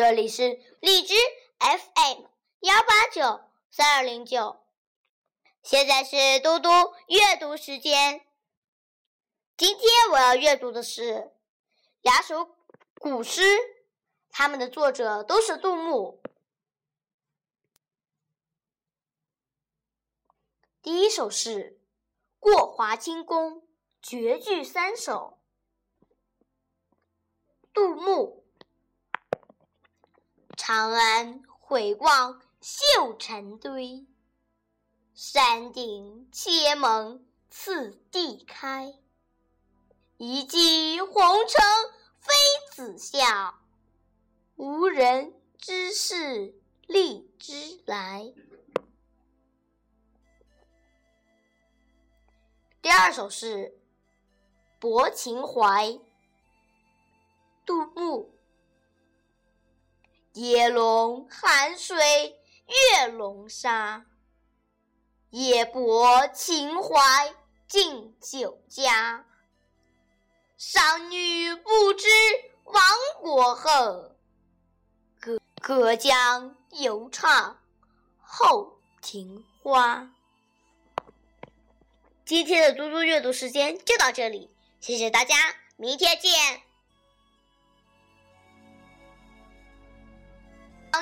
这里是荔枝 FM 幺八九三二零九，现在是嘟嘟阅读时间。今天我要阅读的是两首古诗，他们的作者都是杜牧。第一首是《过华清宫绝句三首》，杜牧。长安回望绣成堆，山顶千门次第开。一骑红尘妃子笑，无人知是荔枝来。第二首是《泊秦淮》，杜牧。夜笼寒水月笼沙，夜泊秦淮近酒家。商女不知亡国恨，隔隔江犹唱后庭花。今天的嘟嘟阅读时间就到这里，谢谢大家，明天见。